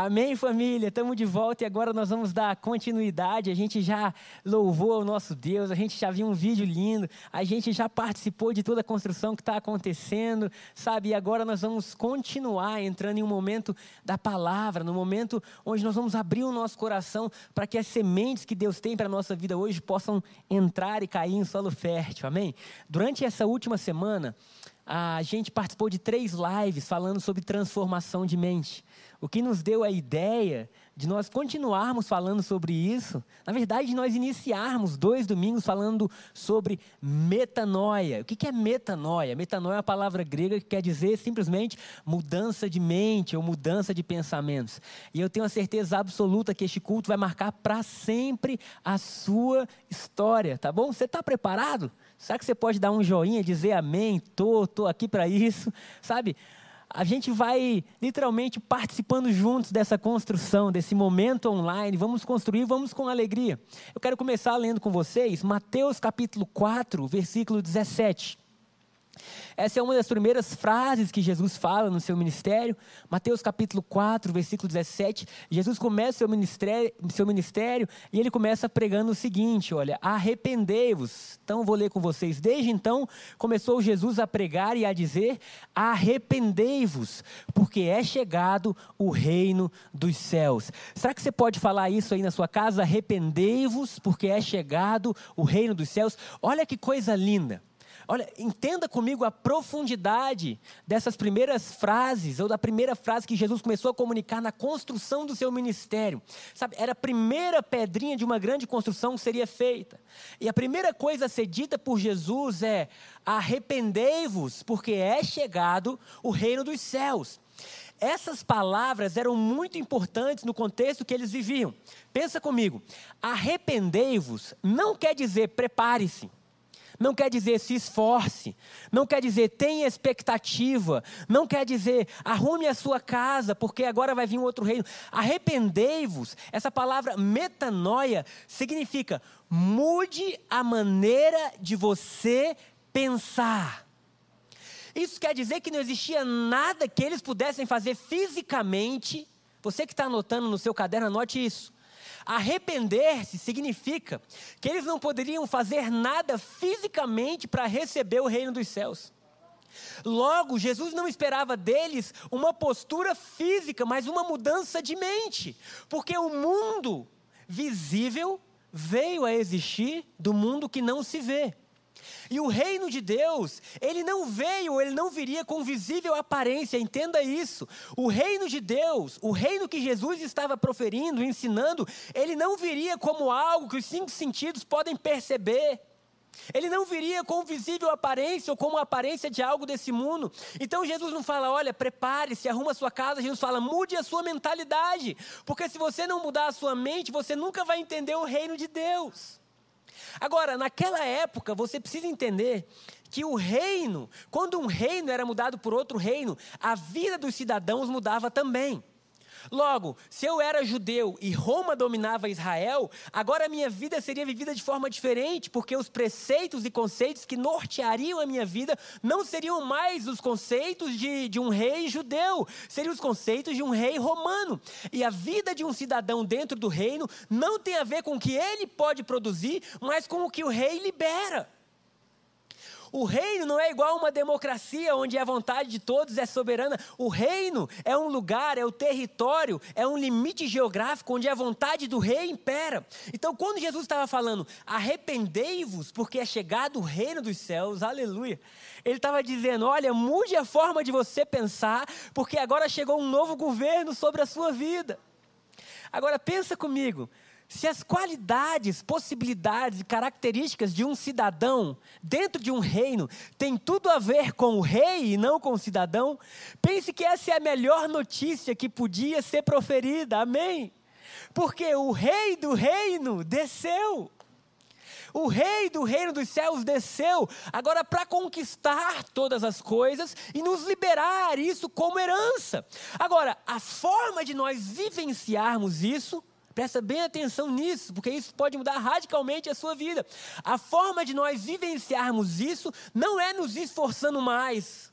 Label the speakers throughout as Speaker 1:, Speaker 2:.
Speaker 1: Amém, família? Estamos de volta e agora nós vamos dar continuidade. A gente já louvou o nosso Deus, a gente já viu um vídeo lindo, a gente já participou de toda a construção que está acontecendo, sabe? E agora nós vamos continuar entrando em um momento da palavra, no momento onde nós vamos abrir o nosso coração para que as sementes que Deus tem para a nossa vida hoje possam entrar e cair em solo fértil. Amém? Durante essa última semana, a gente participou de três lives falando sobre transformação de mente. O que nos deu a ideia de nós continuarmos falando sobre isso, na verdade, de nós iniciarmos dois domingos falando sobre metanoia. O que é metanoia? Metanoia é uma palavra grega que quer dizer simplesmente mudança de mente ou mudança de pensamentos. E eu tenho a certeza absoluta que este culto vai marcar para sempre a sua história, tá bom? Você está preparado? Será que você pode dar um joinha, dizer amém? Tô, tô aqui para isso, sabe? A gente vai literalmente participando juntos dessa construção, desse momento online. Vamos construir, vamos com alegria. Eu quero começar lendo com vocês Mateus capítulo 4, versículo 17. Essa é uma das primeiras frases que Jesus fala no seu ministério. Mateus capítulo 4, versículo 17. Jesus começa seu ministério, seu ministério e ele começa pregando o seguinte: olha, arrependei-vos. Então vou ler com vocês. Desde então começou Jesus a pregar e a dizer: arrependei-vos, porque é chegado o reino dos céus. Será que você pode falar isso aí na sua casa? Arrependei-vos, porque é chegado o reino dos céus. Olha que coisa linda. Olha, entenda comigo a profundidade dessas primeiras frases, ou da primeira frase que Jesus começou a comunicar na construção do seu ministério. Sabe, era a primeira pedrinha de uma grande construção que seria feita. E a primeira coisa a ser dita por Jesus é: arrependei-vos, porque é chegado o reino dos céus. Essas palavras eram muito importantes no contexto que eles viviam. Pensa comigo, arrependei-vos não quer dizer prepare-se não quer dizer se esforce, não quer dizer tenha expectativa, não quer dizer arrume a sua casa, porque agora vai vir um outro reino. Arrependei-vos, essa palavra metanoia significa mude a maneira de você pensar. Isso quer dizer que não existia nada que eles pudessem fazer fisicamente. Você que está anotando no seu caderno, anote isso Arrepender-se significa que eles não poderiam fazer nada fisicamente para receber o reino dos céus. Logo, Jesus não esperava deles uma postura física, mas uma mudança de mente, porque o mundo visível veio a existir do mundo que não se vê. E o reino de Deus, ele não veio, ele não viria com visível aparência, entenda isso. O reino de Deus, o reino que Jesus estava proferindo, ensinando, ele não viria como algo que os cinco sentidos podem perceber. Ele não viria com visível aparência ou com a aparência de algo desse mundo. Então Jesus não fala, olha, prepare-se, arruma a sua casa. Jesus fala, mude a sua mentalidade. Porque se você não mudar a sua mente, você nunca vai entender o reino de Deus. Agora, naquela época, você precisa entender que o reino, quando um reino era mudado por outro reino, a vida dos cidadãos mudava também. Logo, se eu era judeu e Roma dominava Israel, agora a minha vida seria vivida de forma diferente, porque os preceitos e conceitos que norteariam a minha vida não seriam mais os conceitos de, de um rei judeu, seriam os conceitos de um rei romano. E a vida de um cidadão dentro do reino não tem a ver com o que ele pode produzir, mas com o que o rei libera. O reino não é igual a uma democracia onde a vontade de todos é soberana. O reino é um lugar, é o território, é um limite geográfico onde a vontade do rei impera. Então, quando Jesus estava falando, arrependei-vos, porque é chegado o reino dos céus, aleluia. Ele estava dizendo: olha, mude a forma de você pensar, porque agora chegou um novo governo sobre a sua vida. Agora, pensa comigo. Se as qualidades, possibilidades e características de um cidadão dentro de um reino têm tudo a ver com o rei e não com o cidadão, pense que essa é a melhor notícia que podia ser proferida. Amém? Porque o rei do reino desceu. O rei do reino dos céus desceu agora para conquistar todas as coisas e nos liberar isso como herança. Agora, a forma de nós vivenciarmos isso Presta bem atenção nisso, porque isso pode mudar radicalmente a sua vida. A forma de nós vivenciarmos isso não é nos esforçando mais,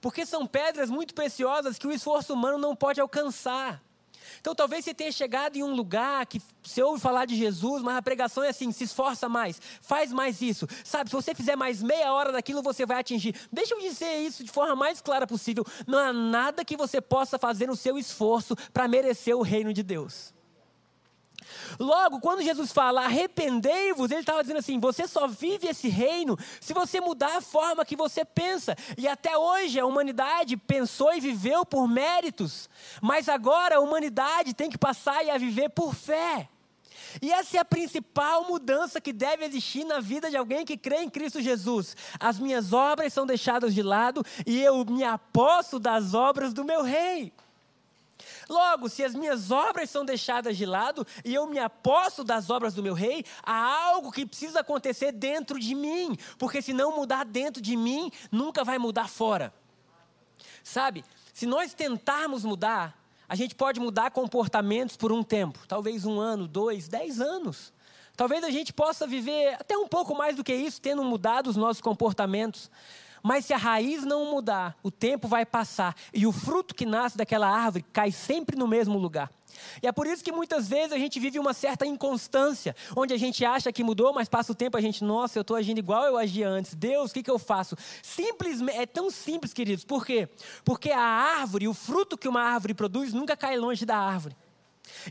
Speaker 1: porque são pedras muito preciosas que o esforço humano não pode alcançar. Então talvez você tenha chegado em um lugar que você ouve falar de Jesus, mas a pregação é assim: se esforça mais, faz mais isso. Sabe, se você fizer mais meia hora daquilo, você vai atingir. Deixa eu dizer isso de forma mais clara possível: não há nada que você possa fazer no seu esforço para merecer o reino de Deus. Logo, quando Jesus fala arrependei-vos, ele estava dizendo assim: você só vive esse reino se você mudar a forma que você pensa. E até hoje a humanidade pensou e viveu por méritos, mas agora a humanidade tem que passar a viver por fé. E essa é a principal mudança que deve existir na vida de alguém que crê em Cristo Jesus. As minhas obras são deixadas de lado e eu me aposto das obras do meu rei. Logo, se as minhas obras são deixadas de lado e eu me aposto das obras do meu rei, há algo que precisa acontecer dentro de mim, porque se não mudar dentro de mim, nunca vai mudar fora. Sabe, se nós tentarmos mudar, a gente pode mudar comportamentos por um tempo, talvez um ano, dois, dez anos. Talvez a gente possa viver até um pouco mais do que isso, tendo mudado os nossos comportamentos. Mas se a raiz não mudar, o tempo vai passar e o fruto que nasce daquela árvore cai sempre no mesmo lugar. E é por isso que muitas vezes a gente vive uma certa inconstância, onde a gente acha que mudou, mas passa o tempo a gente, nossa, eu estou agindo igual eu agia antes. Deus, o que, que eu faço? É tão simples, queridos. Por quê? Porque a árvore, o fruto que uma árvore produz, nunca cai longe da árvore.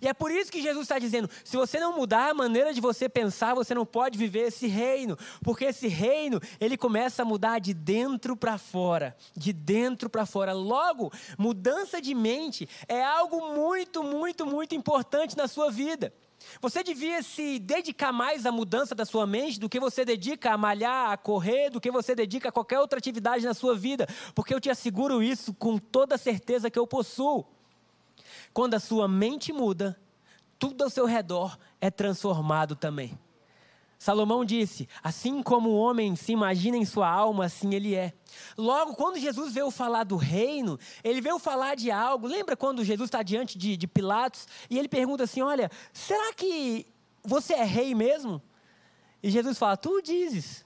Speaker 1: E é por isso que Jesus está dizendo: se você não mudar a maneira de você pensar, você não pode viver esse reino, porque esse reino ele começa a mudar de dentro para fora, de dentro para fora. Logo, mudança de mente é algo muito, muito, muito importante na sua vida. Você devia se dedicar mais à mudança da sua mente do que você dedica a malhar, a correr, do que você dedica a qualquer outra atividade na sua vida, porque eu te asseguro isso com toda certeza que eu possuo. Quando a sua mente muda, tudo ao seu redor é transformado também. Salomão disse: Assim como o homem se imagina em sua alma, assim ele é. Logo, quando Jesus veio falar do reino, ele veio falar de algo. Lembra quando Jesus está diante de, de Pilatos e ele pergunta assim: Olha, será que você é rei mesmo? E Jesus fala: Tu dizes,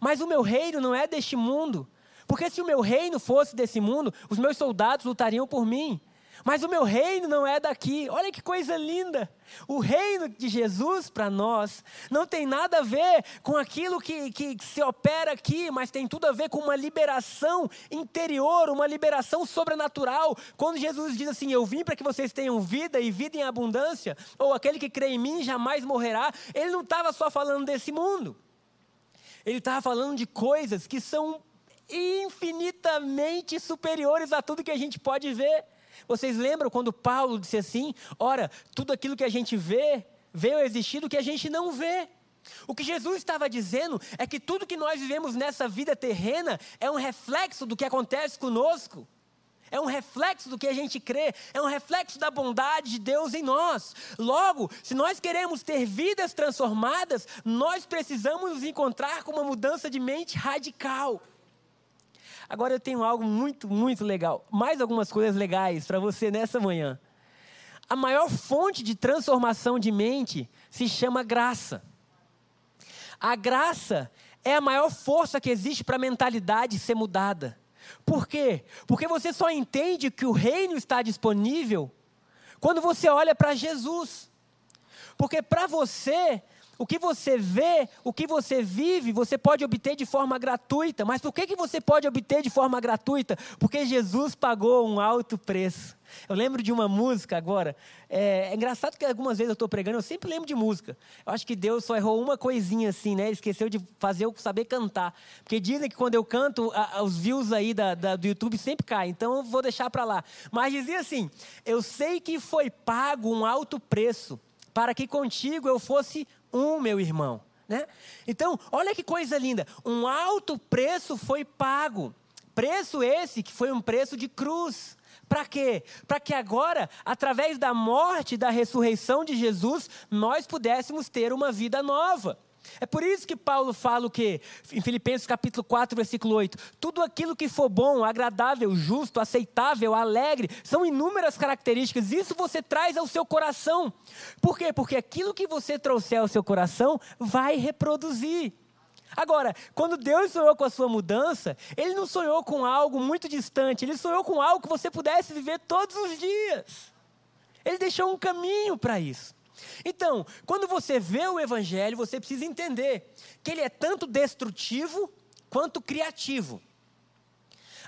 Speaker 1: mas o meu reino não é deste mundo. Porque se o meu reino fosse desse mundo, os meus soldados lutariam por mim. Mas o meu reino não é daqui. Olha que coisa linda. O reino de Jesus para nós não tem nada a ver com aquilo que, que se opera aqui, mas tem tudo a ver com uma liberação interior, uma liberação sobrenatural. Quando Jesus diz assim: Eu vim para que vocês tenham vida e vida em abundância, ou aquele que crê em mim jamais morrerá, ele não estava só falando desse mundo. Ele estava falando de coisas que são infinitamente superiores a tudo que a gente pode ver. Vocês lembram quando Paulo disse assim: Ora, tudo aquilo que a gente vê veio a existir do que a gente não vê. O que Jesus estava dizendo é que tudo que nós vivemos nessa vida terrena é um reflexo do que acontece conosco. É um reflexo do que a gente crê, é um reflexo da bondade de Deus em nós. Logo, se nós queremos ter vidas transformadas, nós precisamos nos encontrar com uma mudança de mente radical. Agora eu tenho algo muito, muito legal. Mais algumas coisas legais para você nessa manhã. A maior fonte de transformação de mente se chama graça. A graça é a maior força que existe para a mentalidade ser mudada. Por quê? Porque você só entende que o reino está disponível quando você olha para Jesus. Porque para você, o que você vê, o que você vive, você pode obter de forma gratuita. Mas por que, que você pode obter de forma gratuita? Porque Jesus pagou um alto preço. Eu lembro de uma música agora. É, é engraçado que algumas vezes eu estou pregando, eu sempre lembro de música. Eu acho que Deus só errou uma coisinha assim, né? Ele esqueceu de fazer eu saber cantar. Porque dizem que quando eu canto, a, os views aí da, da, do YouTube sempre caem. Então eu vou deixar para lá. Mas dizia assim: Eu sei que foi pago um alto preço para que contigo eu fosse um, meu irmão. Né? Então, olha que coisa linda. Um alto preço foi pago. Preço esse que foi um preço de cruz. Para quê? Para que agora, através da morte e da ressurreição de Jesus, nós pudéssemos ter uma vida nova. É por isso que Paulo fala o quê? Em Filipenses capítulo 4, versículo 8. Tudo aquilo que for bom, agradável, justo, aceitável, alegre, são inúmeras características. Isso você traz ao seu coração. Por quê? Porque aquilo que você trouxer ao seu coração vai reproduzir. Agora, quando Deus sonhou com a sua mudança, Ele não sonhou com algo muito distante, Ele sonhou com algo que você pudesse viver todos os dias. Ele deixou um caminho para isso. Então, quando você vê o Evangelho, você precisa entender que ele é tanto destrutivo quanto criativo.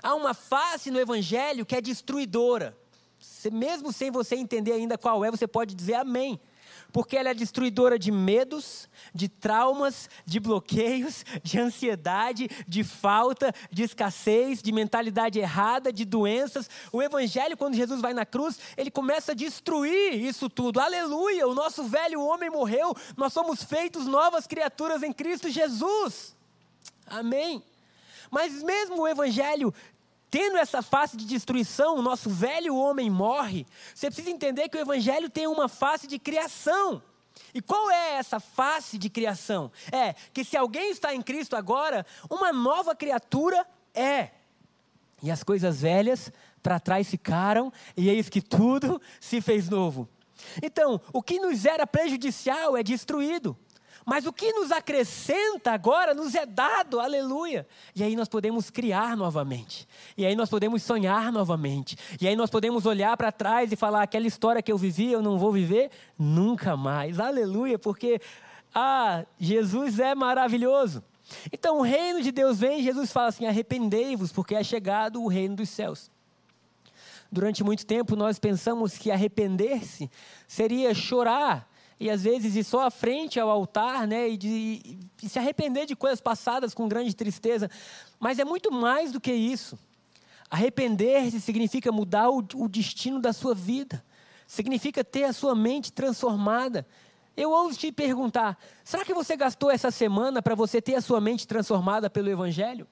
Speaker 1: Há uma face no Evangelho que é destruidora. Mesmo sem você entender ainda qual é, você pode dizer amém porque ela é destruidora de medos, de traumas, de bloqueios, de ansiedade, de falta, de escassez, de mentalidade errada, de doenças. O Evangelho, quando Jesus vai na cruz, ele começa a destruir isso tudo. Aleluia! O nosso velho homem morreu, nós somos feitos novas criaturas em Cristo Jesus. Amém. Mas mesmo o Evangelho tendo essa face de destruição, o nosso velho homem morre, você precisa entender que o Evangelho tem uma face de criação. E qual é essa face de criação? É que se alguém está em Cristo agora, uma nova criatura é. E as coisas velhas para trás ficaram, e eis que tudo se fez novo. Então, o que nos era prejudicial é destruído. Mas o que nos acrescenta agora nos é dado, aleluia. E aí nós podemos criar novamente. E aí nós podemos sonhar novamente. E aí nós podemos olhar para trás e falar: aquela história que eu vivi, eu não vou viver nunca mais. Aleluia, porque, ah, Jesus é maravilhoso. Então o reino de Deus vem, Jesus fala assim: arrependei-vos, porque é chegado o reino dos céus. Durante muito tempo nós pensamos que arrepender-se seria chorar e às vezes ir só à frente ao altar, né, e, de, e se arrepender de coisas passadas com grande tristeza. Mas é muito mais do que isso. Arrepender-se significa mudar o, o destino da sua vida, significa ter a sua mente transformada. Eu ouso te perguntar: será que você gastou essa semana para você ter a sua mente transformada pelo Evangelho?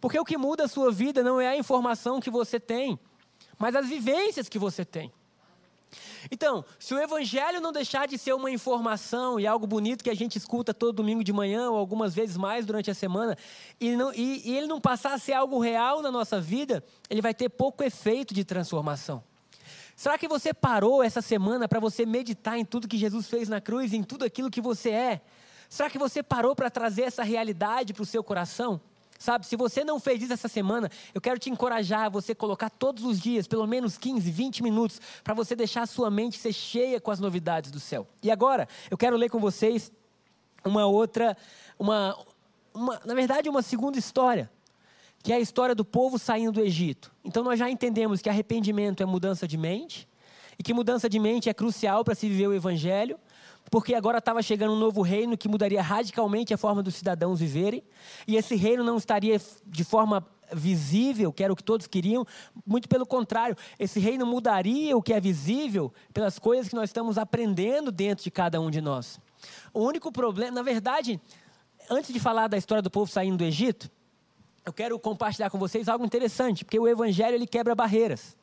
Speaker 1: Porque o que muda a sua vida não é a informação que você tem, mas as vivências que você tem. Então, se o evangelho não deixar de ser uma informação e algo bonito que a gente escuta todo domingo de manhã ou algumas vezes mais durante a semana, e, não, e, e ele não passar a ser algo real na nossa vida, ele vai ter pouco efeito de transformação. Será que você parou essa semana para você meditar em tudo que Jesus fez na cruz, em tudo aquilo que você é? Será que você parou para trazer essa realidade para o seu coração? Sabe, se você não fez isso essa semana, eu quero te encorajar a você colocar todos os dias, pelo menos 15, 20 minutos, para você deixar a sua mente ser cheia com as novidades do céu. E agora, eu quero ler com vocês uma outra, uma, uma, na verdade, uma segunda história, que é a história do povo saindo do Egito. Então nós já entendemos que arrependimento é mudança de mente, e que mudança de mente é crucial para se viver o evangelho porque agora estava chegando um novo reino que mudaria radicalmente a forma dos cidadãos viverem, e esse reino não estaria de forma visível, que era o que todos queriam, muito pelo contrário, esse reino mudaria o que é visível pelas coisas que nós estamos aprendendo dentro de cada um de nós. O único problema, na verdade, antes de falar da história do povo saindo do Egito, eu quero compartilhar com vocês algo interessante, porque o evangelho ele quebra barreiras.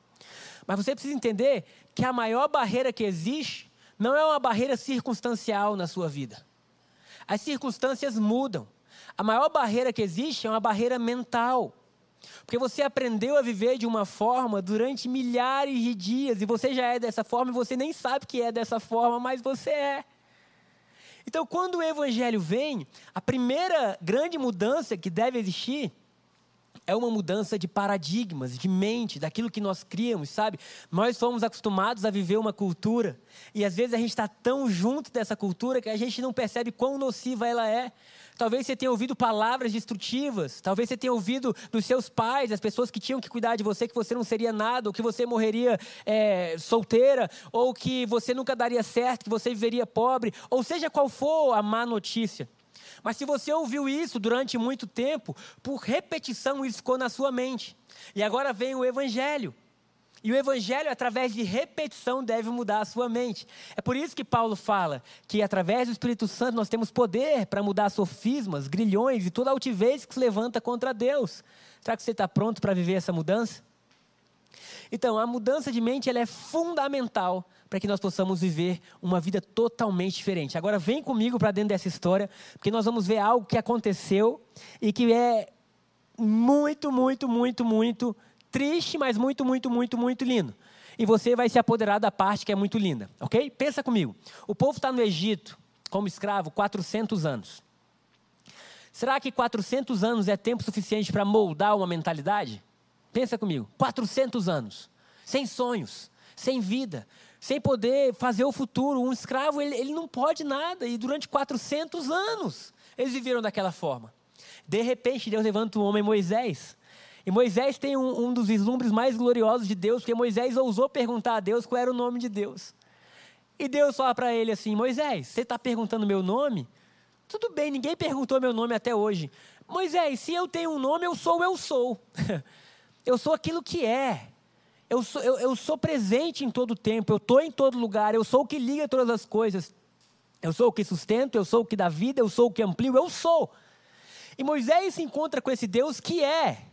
Speaker 1: Mas você precisa entender que a maior barreira que existe não é uma barreira circunstancial na sua vida. As circunstâncias mudam. A maior barreira que existe é uma barreira mental. Porque você aprendeu a viver de uma forma durante milhares de dias e você já é dessa forma e você nem sabe que é dessa forma, mas você é. Então, quando o evangelho vem, a primeira grande mudança que deve existir é uma mudança de paradigmas, de mente, daquilo que nós criamos, sabe? Nós fomos acostumados a viver uma cultura e às vezes a gente está tão junto dessa cultura que a gente não percebe quão nociva ela é. Talvez você tenha ouvido palavras destrutivas, talvez você tenha ouvido dos seus pais, as pessoas que tinham que cuidar de você, que você não seria nada, ou que você morreria é, solteira, ou que você nunca daria certo, que você viveria pobre, ou seja qual for a má notícia. Mas se você ouviu isso durante muito tempo, por repetição isso ficou na sua mente. E agora vem o Evangelho. E o Evangelho, através de repetição, deve mudar a sua mente. É por isso que Paulo fala que, através do Espírito Santo, nós temos poder para mudar sofismas, grilhões e toda altivez que se levanta contra Deus. Será que você está pronto para viver essa mudança? Então, a mudança de mente ela é fundamental para que nós possamos viver uma vida totalmente diferente. Agora, vem comigo para dentro dessa história, porque nós vamos ver algo que aconteceu e que é muito, muito, muito, muito triste, mas muito, muito, muito, muito lindo. E você vai se apoderar da parte que é muito linda, ok? Pensa comigo. O povo está no Egito como escravo 400 anos. Será que 400 anos é tempo suficiente para moldar uma mentalidade? Pensa comigo, 400 anos, sem sonhos, sem vida, sem poder fazer o futuro. Um escravo, ele, ele não pode nada. E durante 400 anos, eles viveram daquela forma. De repente, Deus levanta um homem, Moisés. E Moisés tem um, um dos vislumbres mais gloriosos de Deus, porque Moisés ousou perguntar a Deus qual era o nome de Deus. E Deus fala para ele assim: Moisés, você está perguntando meu nome? Tudo bem, ninguém perguntou meu nome até hoje. Moisés, se eu tenho um nome, eu sou, eu sou. eu sou aquilo que é. Eu sou, eu, eu sou presente em todo tempo, eu estou em todo lugar, eu sou o que liga todas as coisas. Eu sou o que sustento, eu sou o que dá vida, eu sou o que amplio, eu sou. E Moisés se encontra com esse Deus que é.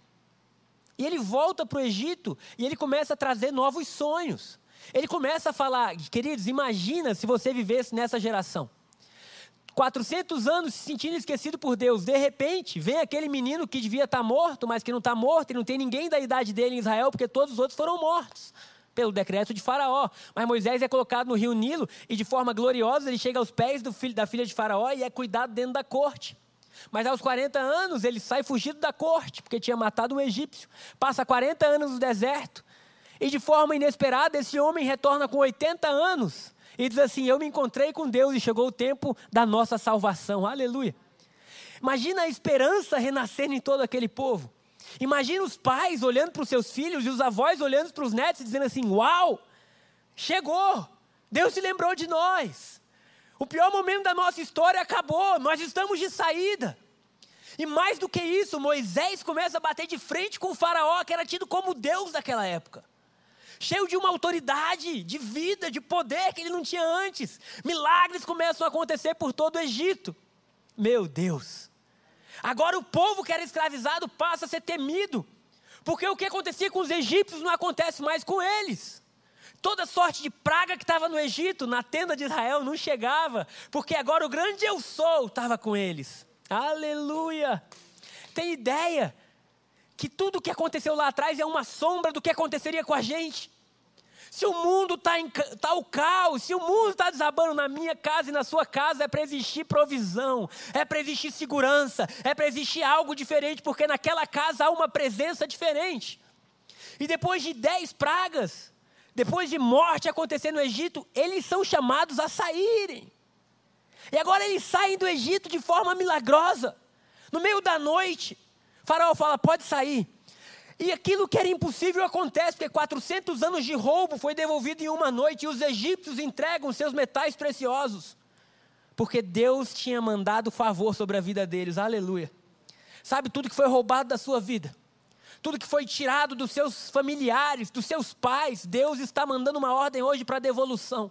Speaker 1: E ele volta para o Egito e ele começa a trazer novos sonhos. Ele começa a falar, queridos, imagina se você vivesse nessa geração. 400 anos se sentindo esquecido por Deus. De repente, vem aquele menino que devia estar morto, mas que não está morto, e não tem ninguém da idade dele em Israel, porque todos os outros foram mortos pelo decreto de Faraó. Mas Moisés é colocado no rio Nilo e, de forma gloriosa, ele chega aos pés filho, da filha de Faraó e é cuidado dentro da corte. Mas aos 40 anos ele sai fugido da corte, porque tinha matado um egípcio. Passa 40 anos no deserto. E de forma inesperada, esse homem retorna com 80 anos e diz assim: Eu me encontrei com Deus e chegou o tempo da nossa salvação. Aleluia. Imagina a esperança renascendo em todo aquele povo. Imagina os pais olhando para os seus filhos e os avós olhando para os netos e dizendo assim: Uau, chegou, Deus se lembrou de nós. O pior momento da nossa história acabou, nós estamos de saída. E mais do que isso, Moisés começa a bater de frente com o Faraó, que era tido como Deus daquela época cheio de uma autoridade, de vida, de poder que ele não tinha antes. Milagres começam a acontecer por todo o Egito. Meu Deus. Agora o povo que era escravizado passa a ser temido, porque o que acontecia com os egípcios não acontece mais com eles. Toda sorte de praga que estava no Egito, na tenda de Israel, não chegava, porque agora o grande eu sou estava com eles. Aleluia! Tem ideia que tudo o que aconteceu lá atrás é uma sombra do que aconteceria com a gente. Se o mundo está tá o caos, se o mundo está desabando na minha casa e na sua casa, é para existir provisão, é para existir segurança, é para existir algo diferente, porque naquela casa há uma presença diferente. E depois de dez pragas, depois de morte acontecer no Egito, eles são chamados a saírem. E agora eles saem do Egito de forma milagrosa. No meio da noite, Faraó fala: pode sair. E aquilo que era impossível acontece, porque 400 anos de roubo foi devolvido em uma noite e os egípcios entregam seus metais preciosos. Porque Deus tinha mandado favor sobre a vida deles, aleluia. Sabe tudo que foi roubado da sua vida? Tudo que foi tirado dos seus familiares, dos seus pais, Deus está mandando uma ordem hoje para devolução.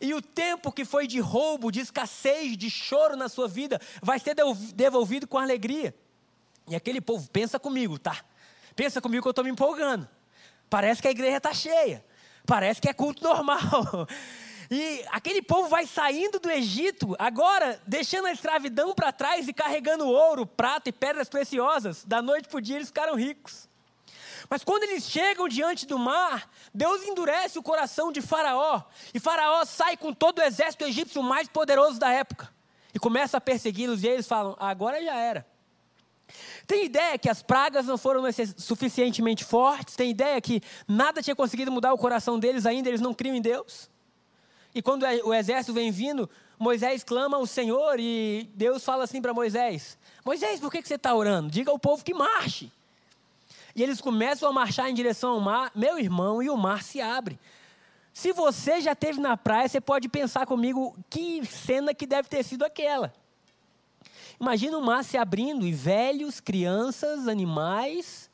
Speaker 1: E o tempo que foi de roubo, de escassez, de choro na sua vida, vai ser devolvido com alegria. E aquele povo, pensa comigo, tá? Pensa comigo que eu estou me empolgando. Parece que a igreja está cheia. Parece que é culto normal. E aquele povo vai saindo do Egito, agora deixando a escravidão para trás e carregando ouro, prata e pedras preciosas. Da noite para o dia eles ficaram ricos. Mas quando eles chegam diante do mar, Deus endurece o coração de Faraó. E Faraó sai com todo o exército egípcio mais poderoso da época. E começa a persegui-los. E eles falam: agora já era. Tem ideia que as pragas não foram suficientemente fortes? Tem ideia que nada tinha conseguido mudar o coração deles ainda, eles não criam em Deus? E quando o exército vem vindo, Moisés clama ao Senhor e Deus fala assim para Moisés: Moisés, por que, que você está orando? Diga ao povo que marche. E eles começam a marchar em direção ao mar, meu irmão, e o mar se abre. Se você já esteve na praia, você pode pensar comigo que cena que deve ter sido aquela. Imagina o mar se abrindo e velhos, crianças, animais,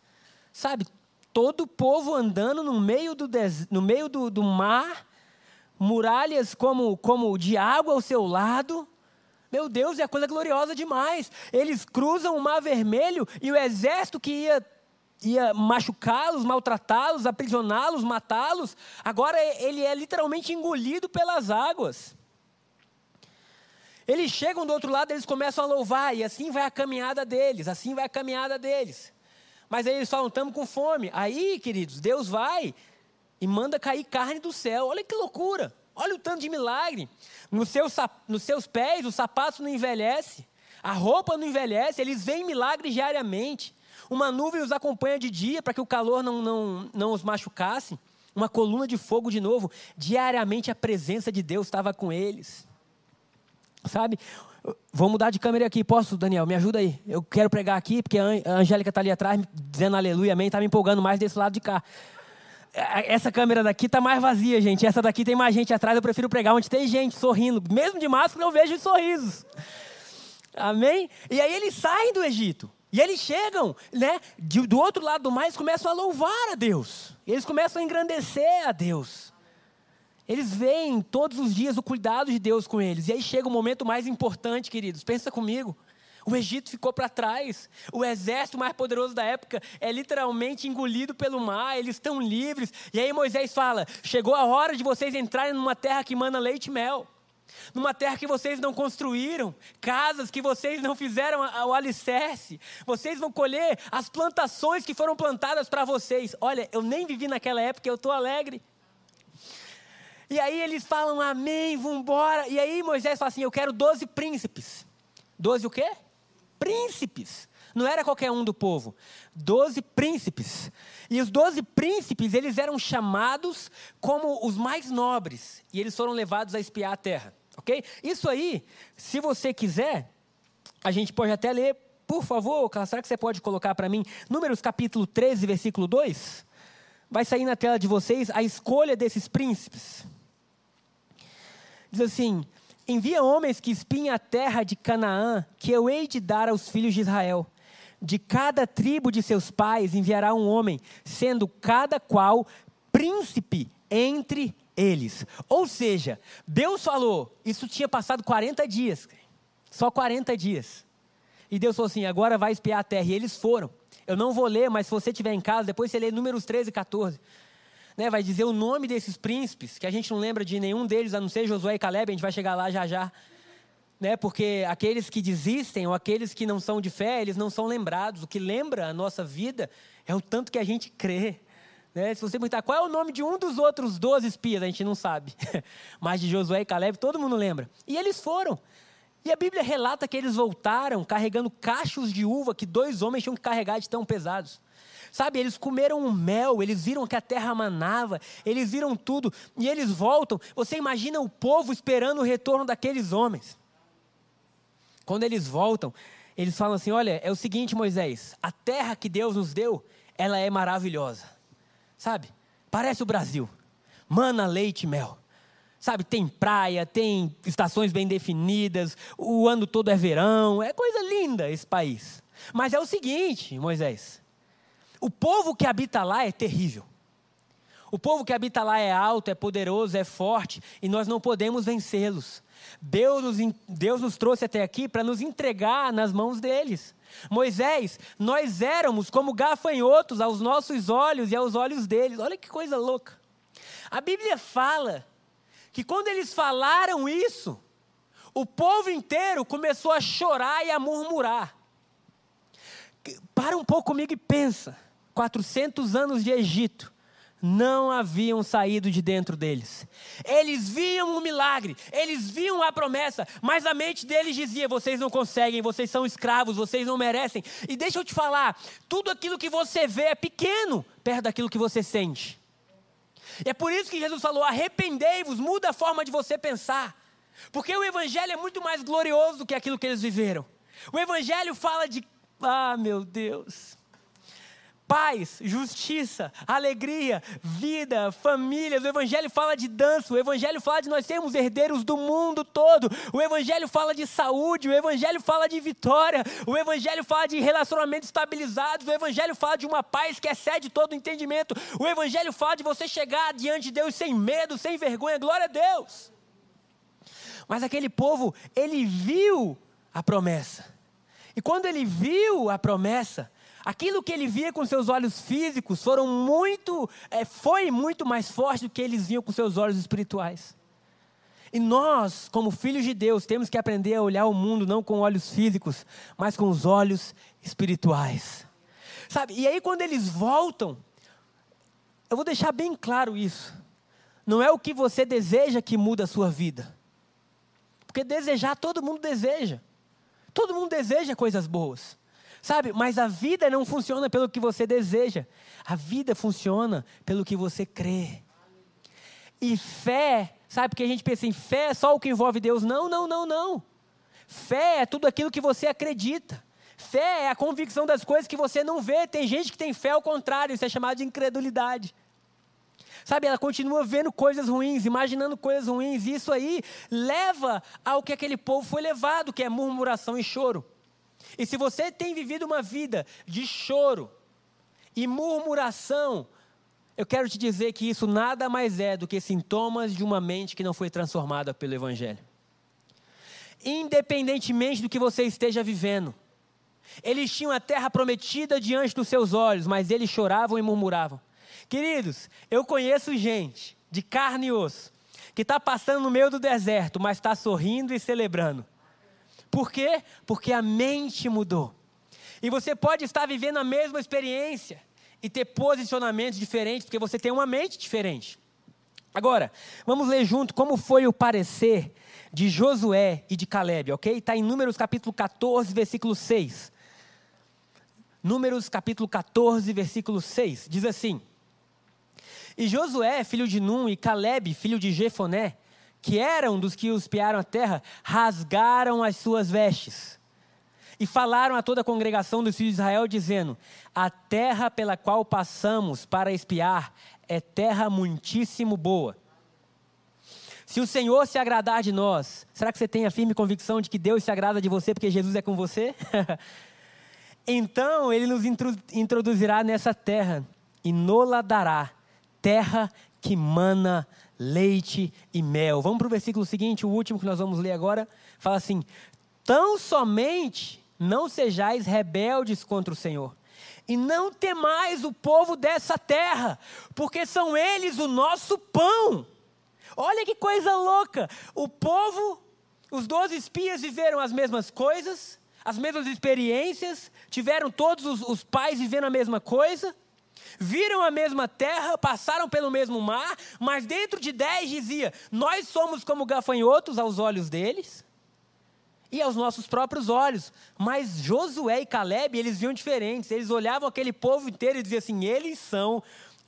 Speaker 1: sabe? Todo o povo andando no meio do, no meio do, do mar, muralhas como, como de água ao seu lado. Meu Deus, é coisa gloriosa demais. Eles cruzam o Mar Vermelho e o exército que ia, ia machucá-los, maltratá-los, aprisioná-los, matá-los, agora ele é literalmente engolido pelas águas. Eles chegam do outro lado, eles começam a louvar, e assim vai a caminhada deles, assim vai a caminhada deles. Mas aí eles falam, estamos com fome. Aí, queridos, Deus vai e manda cair carne do céu. Olha que loucura, olha o tanto de milagre. Nos seus, nos seus pés, os sapatos não envelhecem, a roupa não envelhece, eles veem milagres diariamente. Uma nuvem os acompanha de dia para que o calor não, não, não os machucasse. uma coluna de fogo de novo. Diariamente a presença de Deus estava com eles. Sabe? Vou mudar de câmera aqui, posso, Daniel? Me ajuda aí. Eu quero pregar aqui, porque a Angélica está ali atrás, dizendo aleluia, amém, está me empolgando mais desse lado de cá. É, essa câmera daqui está mais vazia, gente. Essa daqui tem mais gente atrás, eu prefiro pregar onde tem gente sorrindo. Mesmo de máscara, eu vejo sorrisos. Amém? E aí eles saem do Egito. E eles chegam, né, do outro lado do mar, eles começam a louvar a Deus. Eles começam a engrandecer a Deus. Eles veem todos os dias o cuidado de Deus com eles. E aí chega o momento mais importante, queridos. Pensa comigo. O Egito ficou para trás. O exército mais poderoso da época é literalmente engolido pelo mar. Eles estão livres. E aí Moisés fala: Chegou a hora de vocês entrarem numa terra que mana leite e mel. Numa terra que vocês não construíram, casas que vocês não fizeram o alicerce, vocês vão colher as plantações que foram plantadas para vocês. Olha, eu nem vivi naquela época, eu estou alegre. E aí eles falam amém, vão embora. E aí Moisés fala assim: Eu quero doze príncipes. Doze o quê? Príncipes. Não era qualquer um do povo. Doze príncipes. E os doze príncipes, eles eram chamados como os mais nobres. E eles foram levados a espiar a terra. Ok? Isso aí, se você quiser, a gente pode até ler, por favor, será que você pode colocar para mim? Números capítulo 13, versículo 2. Vai sair na tela de vocês a escolha desses príncipes. Diz assim: Envia homens que espiem a terra de Canaã, que eu hei de dar aos filhos de Israel. De cada tribo de seus pais enviará um homem, sendo cada qual príncipe entre eles. Ou seja, Deus falou, isso tinha passado 40 dias, só 40 dias. E Deus falou assim: agora vai espiar a terra. E eles foram. Eu não vou ler, mas se você estiver em casa, depois você lê números 13 e 14 né, vai dizer o nome desses príncipes, que a gente não lembra de nenhum deles, a não ser Josué e Caleb, a gente vai chegar lá já já. Né, porque aqueles que desistem ou aqueles que não são de fé, eles não são lembrados. O que lembra a nossa vida é o tanto que a gente crê. Né? Se você perguntar qual é o nome de um dos outros 12 espias, a gente não sabe. Mas de Josué e Caleb, todo mundo lembra. E eles foram. E a Bíblia relata que eles voltaram carregando cachos de uva que dois homens tinham que carregar de tão pesados. Sabe, eles comeram o mel, eles viram que a terra manava, eles viram tudo, e eles voltam. Você imagina o povo esperando o retorno daqueles homens. Quando eles voltam, eles falam assim: Olha, é o seguinte, Moisés, a terra que Deus nos deu, ela é maravilhosa. Sabe, parece o Brasil, mana, leite e mel. Sabe, tem praia, tem estações bem definidas, o ano todo é verão, é coisa linda esse país. Mas é o seguinte, Moisés, o povo que habita lá é terrível. O povo que habita lá é alto, é poderoso, é forte e nós não podemos vencê-los. Deus nos, Deus nos trouxe até aqui para nos entregar nas mãos deles. Moisés, nós éramos como gafanhotos aos nossos olhos e aos olhos deles. Olha que coisa louca. A Bíblia fala que quando eles falaram isso, o povo inteiro começou a chorar e a murmurar. Para um pouco comigo e pensa. 400 anos de Egito não haviam saído de dentro deles. Eles viam o milagre, eles viam a promessa, mas a mente deles dizia: vocês não conseguem, vocês são escravos, vocês não merecem. E deixa eu te falar: tudo aquilo que você vê é pequeno perto daquilo que você sente. E é por isso que Jesus falou: arrependei-vos, muda a forma de você pensar. Porque o Evangelho é muito mais glorioso do que aquilo que eles viveram. O Evangelho fala de. Ah, meu Deus paz, justiça, alegria, vida, famílias. O Evangelho fala de dança, o Evangelho fala de nós sermos herdeiros do mundo todo. O Evangelho fala de saúde, o Evangelho fala de vitória, o Evangelho fala de relacionamentos estabilizados, o Evangelho fala de uma paz que excede todo entendimento. O Evangelho fala de você chegar diante de Deus sem medo, sem vergonha. Glória a Deus. Mas aquele povo, ele viu a promessa. E quando ele viu a promessa, Aquilo que ele via com seus olhos físicos foram muito, é, foi muito mais forte do que eles viam com seus olhos espirituais. E nós, como filhos de Deus, temos que aprender a olhar o mundo não com olhos físicos, mas com os olhos espirituais. Sabe? E aí quando eles voltam, eu vou deixar bem claro isso. Não é o que você deseja que muda a sua vida. Porque desejar todo mundo deseja. Todo mundo deseja coisas boas. Sabe, mas a vida não funciona pelo que você deseja. A vida funciona pelo que você crê. E fé, sabe, porque a gente pensa em fé é só o que envolve Deus. Não, não, não, não. Fé é tudo aquilo que você acredita. Fé é a convicção das coisas que você não vê. Tem gente que tem fé ao contrário, isso é chamado de incredulidade. Sabe, ela continua vendo coisas ruins, imaginando coisas ruins, e isso aí leva ao que aquele povo foi levado, que é murmuração e choro. E se você tem vivido uma vida de choro e murmuração, eu quero te dizer que isso nada mais é do que sintomas de uma mente que não foi transformada pelo Evangelho. Independentemente do que você esteja vivendo, eles tinham a terra prometida diante dos seus olhos, mas eles choravam e murmuravam. Queridos, eu conheço gente de carne e osso que está passando no meio do deserto, mas está sorrindo e celebrando. Por quê? Porque a mente mudou. E você pode estar vivendo a mesma experiência e ter posicionamentos diferentes, porque você tem uma mente diferente. Agora, vamos ler junto como foi o parecer de Josué e de Caleb, ok? Está em Números capítulo 14, versículo 6. Números capítulo 14, versículo 6. Diz assim: e Josué, filho de Num, e Caleb, filho de Jefoné, que eram dos que espiaram a terra, rasgaram as suas vestes. E falaram a toda a congregação dos filhos de Israel, dizendo: A terra pela qual passamos para espiar é terra muitíssimo boa. Se o Senhor se agradar de nós, será que você tem a firme convicção de que Deus se agrada de você porque Jesus é com você? então ele nos introduzirá nessa terra e nola dará terra que mana leite e mel. Vamos para o versículo seguinte, o último que nós vamos ler agora. Fala assim: Tão somente não sejais rebeldes contra o Senhor, e não temais o povo dessa terra, porque são eles o nosso pão. Olha que coisa louca! O povo, os doze espias viveram as mesmas coisas, as mesmas experiências, tiveram todos os, os pais vivendo a mesma coisa viram a mesma terra, passaram pelo mesmo mar, mas dentro de dez dizia: Nós somos como gafanhotos aos olhos deles e aos nossos próprios olhos. Mas Josué e Caleb, eles viam diferentes. Eles olhavam aquele povo inteiro e diziam assim: Eles são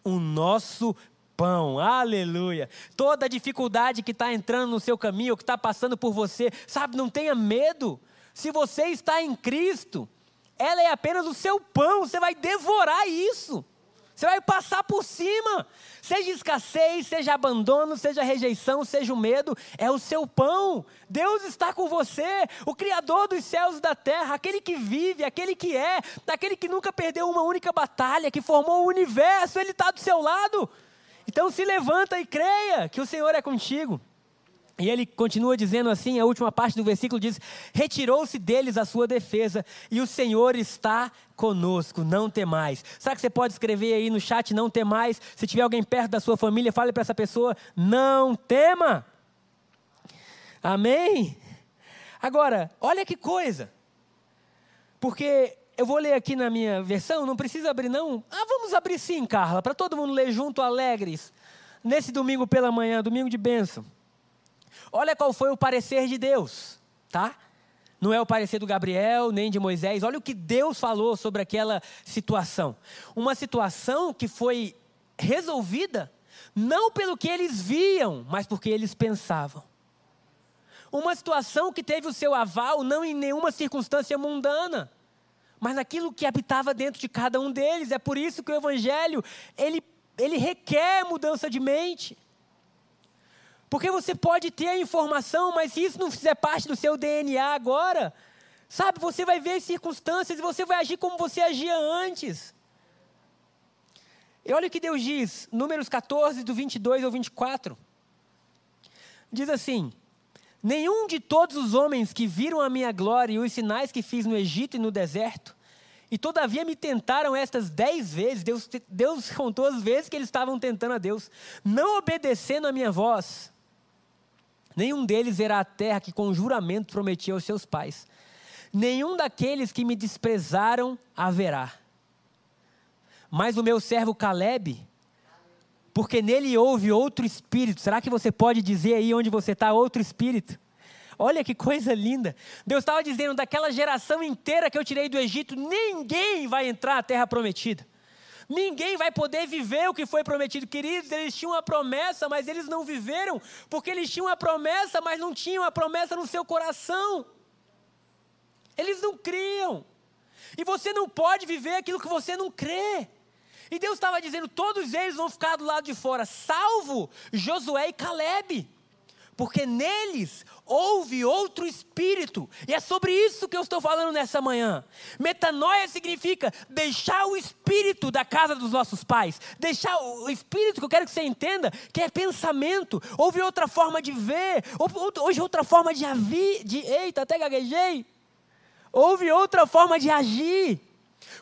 Speaker 1: o nosso pão, aleluia. Toda dificuldade que está entrando no seu caminho, que está passando por você, sabe, não tenha medo. Se você está em Cristo, ela é apenas o seu pão, você vai devorar isso. Você vai passar por cima. Seja escassez, seja abandono, seja rejeição, seja o medo, é o seu pão. Deus está com você, o Criador dos céus e da terra, aquele que vive, aquele que é, aquele que nunca perdeu uma única batalha, que formou o universo, Ele está do seu lado. Então se levanta e creia que o Senhor é contigo. E ele continua dizendo assim, a última parte do versículo diz: Retirou-se deles a sua defesa, e o Senhor está conosco, não temais. Sabe que você pode escrever aí no chat, não temais? Se tiver alguém perto da sua família, fale para essa pessoa: Não tema. Amém? Agora, olha que coisa. Porque eu vou ler aqui na minha versão, não precisa abrir não. Ah, vamos abrir sim, Carla, para todo mundo ler junto, alegres. Nesse domingo pela manhã, domingo de bênção. Olha qual foi o parecer de Deus, tá? Não é o parecer do Gabriel, nem de Moisés. Olha o que Deus falou sobre aquela situação. Uma situação que foi resolvida não pelo que eles viam, mas porque eles pensavam. Uma situação que teve o seu aval não em nenhuma circunstância mundana, mas naquilo que habitava dentro de cada um deles. É por isso que o evangelho, ele, ele requer mudança de mente. Porque você pode ter a informação, mas se isso não fizer parte do seu DNA agora, sabe, você vai ver as circunstâncias e você vai agir como você agia antes. E olha o que Deus diz, Números 14, do 22 ao 24. Diz assim: Nenhum de todos os homens que viram a minha glória e os sinais que fiz no Egito e no deserto, e todavia me tentaram estas dez vezes, Deus, Deus contou as vezes que eles estavam tentando a Deus, não obedecendo a minha voz, Nenhum deles verá a terra que com juramento prometi aos seus pais. Nenhum daqueles que me desprezaram haverá. Mas o meu servo Caleb, porque nele houve outro espírito. Será que você pode dizer aí onde você está, outro espírito? Olha que coisa linda. Deus estava dizendo: daquela geração inteira que eu tirei do Egito, ninguém vai entrar na terra prometida. Ninguém vai poder viver o que foi prometido. Queridos, eles tinham uma promessa, mas eles não viveram, porque eles tinham a promessa, mas não tinham a promessa no seu coração. Eles não criam. E você não pode viver aquilo que você não crê. E Deus estava dizendo: todos eles vão ficar do lado de fora, salvo Josué e Caleb porque neles houve outro espírito. E é sobre isso que eu estou falando nessa manhã. Metanoia significa deixar o espírito da casa dos nossos pais, deixar o espírito que eu quero que você entenda, que é pensamento. Houve outra forma de ver, hoje outra forma de agir, de eita, até gaguejei. Houve outra forma de agir.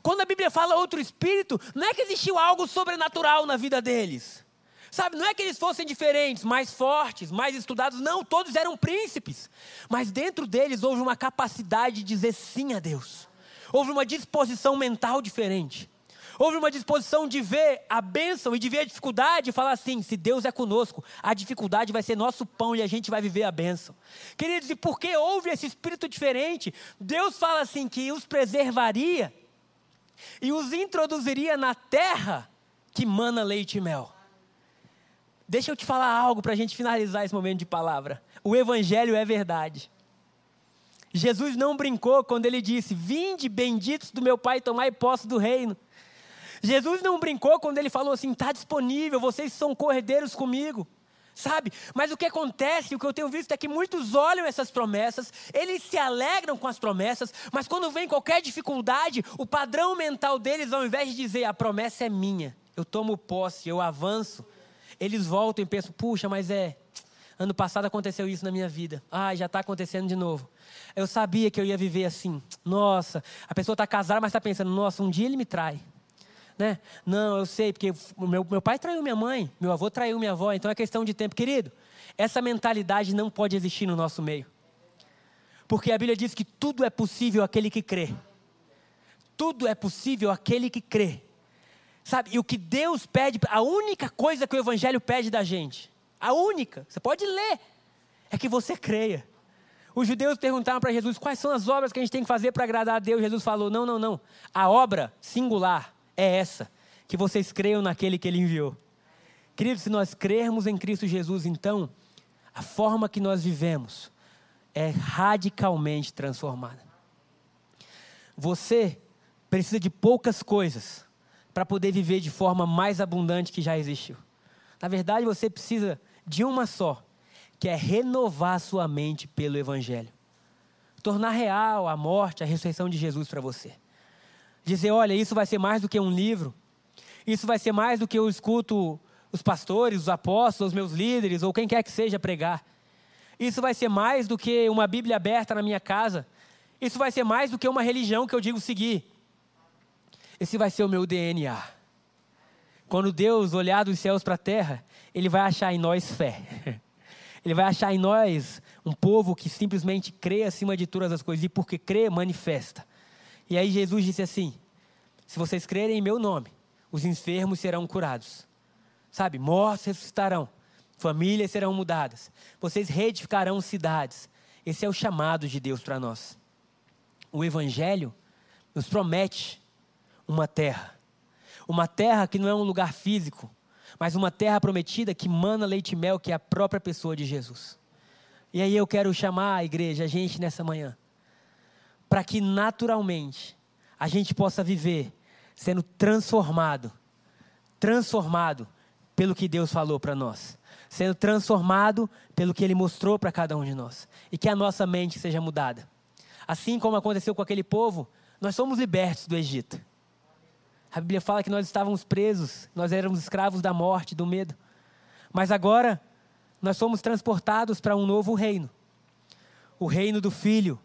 Speaker 1: Quando a Bíblia fala outro espírito, não é que existiu algo sobrenatural na vida deles. Sabe, não é que eles fossem diferentes, mais fortes, mais estudados, não, todos eram príncipes. Mas dentro deles houve uma capacidade de dizer sim a Deus. Houve uma disposição mental diferente. Houve uma disposição de ver a bênção e de ver a dificuldade e falar assim: se Deus é conosco, a dificuldade vai ser nosso pão e a gente vai viver a bênção. Queridos, e porque houve esse espírito diferente, Deus fala assim que os preservaria e os introduziria na terra que mana leite e mel. Deixa eu te falar algo para a gente finalizar esse momento de palavra. O Evangelho é verdade. Jesus não brincou quando ele disse: Vinde, benditos do meu Pai, tomai posse do reino. Jesus não brincou quando ele falou assim: está disponível, vocês são corredeiros comigo. Sabe? Mas o que acontece, o que eu tenho visto é que muitos olham essas promessas, eles se alegram com as promessas, mas quando vem qualquer dificuldade, o padrão mental deles, ao invés de dizer a promessa é minha, eu tomo posse, eu avanço, eles voltam e pensam: puxa, mas é. Ano passado aconteceu isso na minha vida. Ah, já está acontecendo de novo. Eu sabia que eu ia viver assim. Nossa, a pessoa está casada, mas está pensando: nossa, um dia ele me trai. Né? Não, eu sei, porque meu, meu pai traiu minha mãe, meu avô traiu minha avó, então é questão de tempo. Querido, essa mentalidade não pode existir no nosso meio. Porque a Bíblia diz que tudo é possível aquele que crê. Tudo é possível aquele que crê. Sabe, e o que Deus pede, a única coisa que o Evangelho pede da gente, a única, você pode ler, é que você creia. Os judeus perguntaram para Jesus quais são as obras que a gente tem que fazer para agradar a Deus. Jesus falou: não, não, não. A obra singular é essa, que vocês creiam naquele que Ele enviou. Queridos, se nós crermos em Cristo Jesus, então, a forma que nós vivemos é radicalmente transformada. Você precisa de poucas coisas para poder viver de forma mais abundante que já existiu. Na verdade, você precisa de uma só, que é renovar sua mente pelo Evangelho. Tornar real a morte, a ressurreição de Jesus para você. Dizer, olha, isso vai ser mais do que um livro, isso vai ser mais do que eu escuto os pastores, os apóstolos, os meus líderes, ou quem quer que seja pregar. Isso vai ser mais do que uma Bíblia aberta na minha casa. Isso vai ser mais do que uma religião que eu digo seguir. Esse vai ser o meu DNA. Quando Deus olhar dos céus para a terra, Ele vai achar em nós fé. Ele vai achar em nós um povo que simplesmente crê acima de todas as coisas. E porque crê, manifesta. E aí Jesus disse assim: Se vocês crerem em meu nome, os enfermos serão curados. Sabe? Mortos ressuscitarão. Famílias serão mudadas. Vocês reedificarão cidades. Esse é o chamado de Deus para nós. O Evangelho nos promete uma terra. Uma terra que não é um lugar físico, mas uma terra prometida que mana leite e mel, que é a própria pessoa de Jesus. E aí eu quero chamar a igreja, a gente nessa manhã, para que naturalmente a gente possa viver sendo transformado, transformado pelo que Deus falou para nós, sendo transformado pelo que Ele mostrou para cada um de nós, e que a nossa mente seja mudada. Assim como aconteceu com aquele povo, nós somos libertos do Egito. A Bíblia fala que nós estávamos presos, nós éramos escravos da morte, do medo. Mas agora nós somos transportados para um novo reino. O reino do Filho.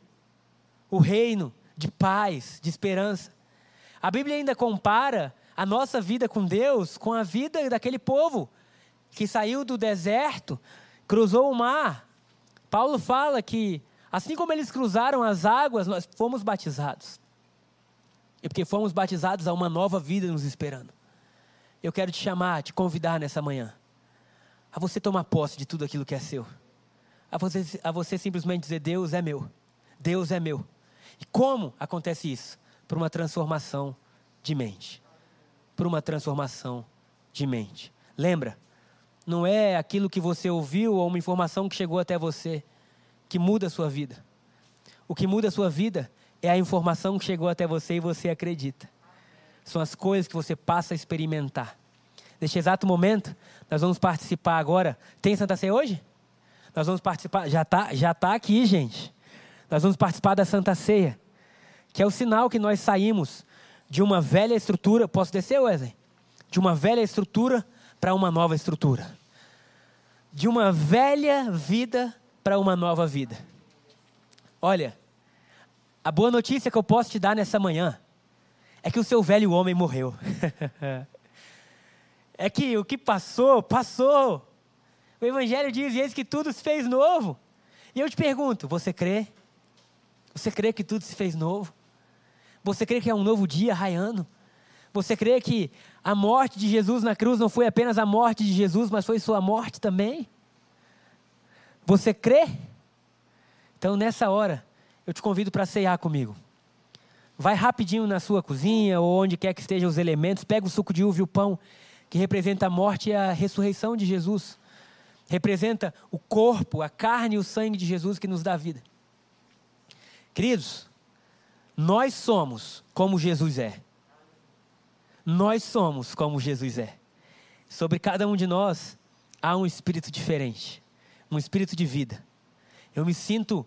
Speaker 1: O reino de paz, de esperança. A Bíblia ainda compara a nossa vida com Deus com a vida daquele povo que saiu do deserto, cruzou o mar. Paulo fala que assim como eles cruzaram as águas, nós fomos batizados. E porque fomos batizados a uma nova vida nos esperando. Eu quero te chamar, te convidar nessa manhã. A você tomar posse de tudo aquilo que é seu. A você, a você simplesmente dizer: Deus é meu. Deus é meu. E como acontece isso? Por uma transformação de mente. por uma transformação de mente. Lembra? Não é aquilo que você ouviu ou uma informação que chegou até você que muda a sua vida. O que muda a sua vida é a informação que chegou até você e você acredita. São as coisas que você passa a experimentar. Neste exato momento, nós vamos participar agora. Tem Santa Ceia hoje? Nós vamos participar. Já está já tá aqui, gente. Nós vamos participar da Santa Ceia, que é o sinal que nós saímos de uma velha estrutura. Posso descer, Wesley? De uma velha estrutura para uma nova estrutura. De uma velha vida para uma nova vida. Olha, a boa notícia que eu posso te dar nessa manhã é que o seu velho homem morreu. é que o que passou, passou. O Evangelho diz: eis que tudo se fez novo. E eu te pergunto: você crê? Você crê que tudo se fez novo? Você crê que é um novo dia raiando? Você crê que a morte de Jesus na cruz não foi apenas a morte de Jesus, mas foi sua morte também? Você crê? Então, nessa hora, eu te convido para ceiar comigo. Vai rapidinho na sua cozinha ou onde quer que estejam os elementos, pega o suco de uva e o pão, que representa a morte e a ressurreição de Jesus. Representa o corpo, a carne e o sangue de Jesus que nos dá vida. Queridos, nós somos como Jesus é. Nós somos como Jesus é. Sobre cada um de nós há um espírito diferente, um espírito de vida. Eu me sinto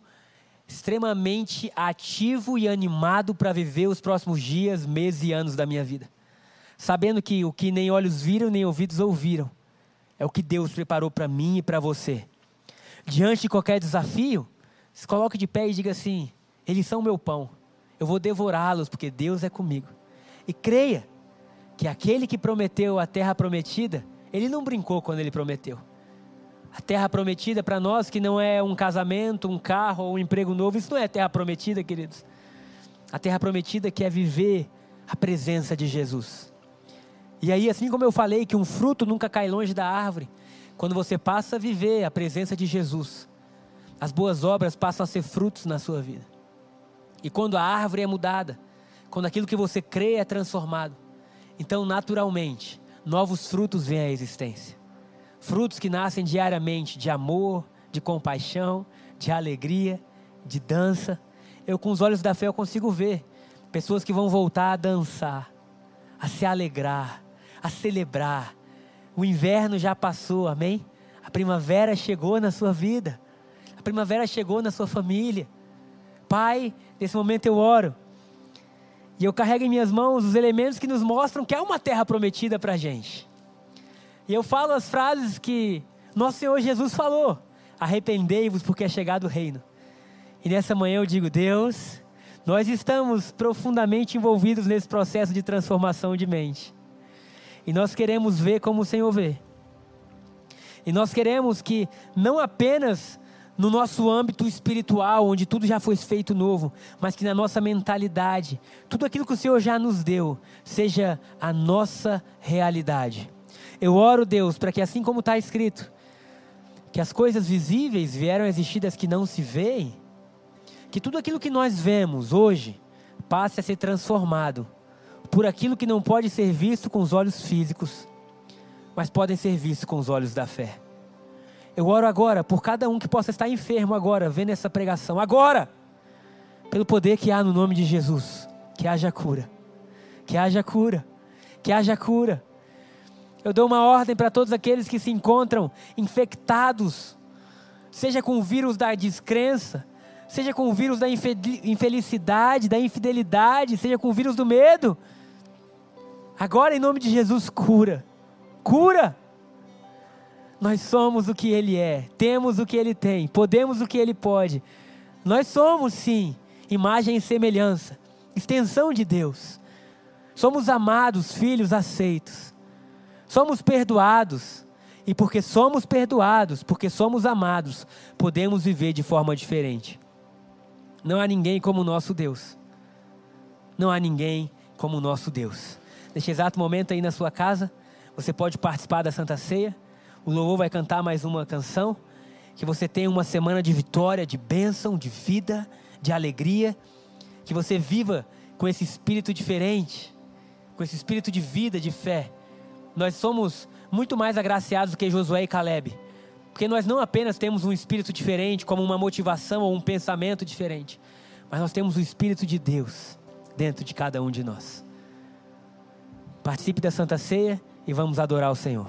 Speaker 1: extremamente ativo e animado para viver os próximos dias, meses e anos da minha vida. Sabendo que o que nem olhos viram, nem ouvidos ouviram, é o que Deus preparou para mim e para você. Diante de qualquer desafio, se coloque de pé e diga assim: Eles são meu pão, eu vou devorá-los, porque Deus é comigo. E creia que aquele que prometeu a terra prometida, ele não brincou quando ele prometeu. A terra prometida para nós, que não é um casamento, um carro ou um emprego novo, isso não é terra prometida, queridos. A terra prometida que é viver a presença de Jesus. E aí, assim como eu falei que um fruto nunca cai longe da árvore, quando você passa a viver a presença de Jesus, as boas obras passam a ser frutos na sua vida. E quando a árvore é mudada, quando aquilo que você crê é transformado, então naturalmente novos frutos vêm à existência. Frutos que nascem diariamente de amor, de compaixão, de alegria, de dança. Eu, com os olhos da fé, eu consigo ver pessoas que vão voltar a dançar, a se alegrar, a celebrar. O inverno já passou, amém? A primavera chegou na sua vida, a primavera chegou na sua família. Pai, nesse momento eu oro. E eu carrego em minhas mãos os elementos que nos mostram que há uma terra prometida para a gente. E eu falo as frases que nosso Senhor Jesus falou: arrependei-vos porque é chegado o reino. E nessa manhã eu digo: Deus, nós estamos profundamente envolvidos nesse processo de transformação de mente. E nós queremos ver como o Senhor vê. E nós queremos que não apenas no nosso âmbito espiritual, onde tudo já foi feito novo, mas que na nossa mentalidade, tudo aquilo que o Senhor já nos deu, seja a nossa realidade. Eu oro, Deus, para que assim como está escrito, que as coisas visíveis vieram a existir das que não se veem, que tudo aquilo que nós vemos hoje passe a ser transformado por aquilo que não pode ser visto com os olhos físicos, mas podem ser vistos com os olhos da fé. Eu oro agora por cada um que possa estar enfermo agora, vendo essa pregação, agora, pelo poder que há no nome de Jesus, que haja cura, que haja cura, que haja cura. Eu dou uma ordem para todos aqueles que se encontram infectados, seja com o vírus da descrença, seja com o vírus da infelicidade, da infidelidade, seja com o vírus do medo. Agora, em nome de Jesus, cura. Cura. Nós somos o que Ele é, temos o que Ele tem, podemos o que Ele pode. Nós somos, sim, imagem e semelhança, extensão de Deus. Somos amados, filhos aceitos. Somos perdoados. E porque somos perdoados, porque somos amados, podemos viver de forma diferente. Não há ninguém como o nosso Deus. Não há ninguém como o nosso Deus. Neste exato momento aí na sua casa, você pode participar da Santa Ceia. O louvor vai cantar mais uma canção. Que você tenha uma semana de vitória, de bênção, de vida, de alegria. Que você viva com esse espírito diferente com esse espírito de vida, de fé, nós somos muito mais agraciados do que Josué e Caleb. Porque nós não apenas temos um espírito diferente, como uma motivação ou um pensamento diferente, mas nós temos o Espírito de Deus dentro de cada um de nós. Participe da Santa Ceia e vamos adorar o Senhor.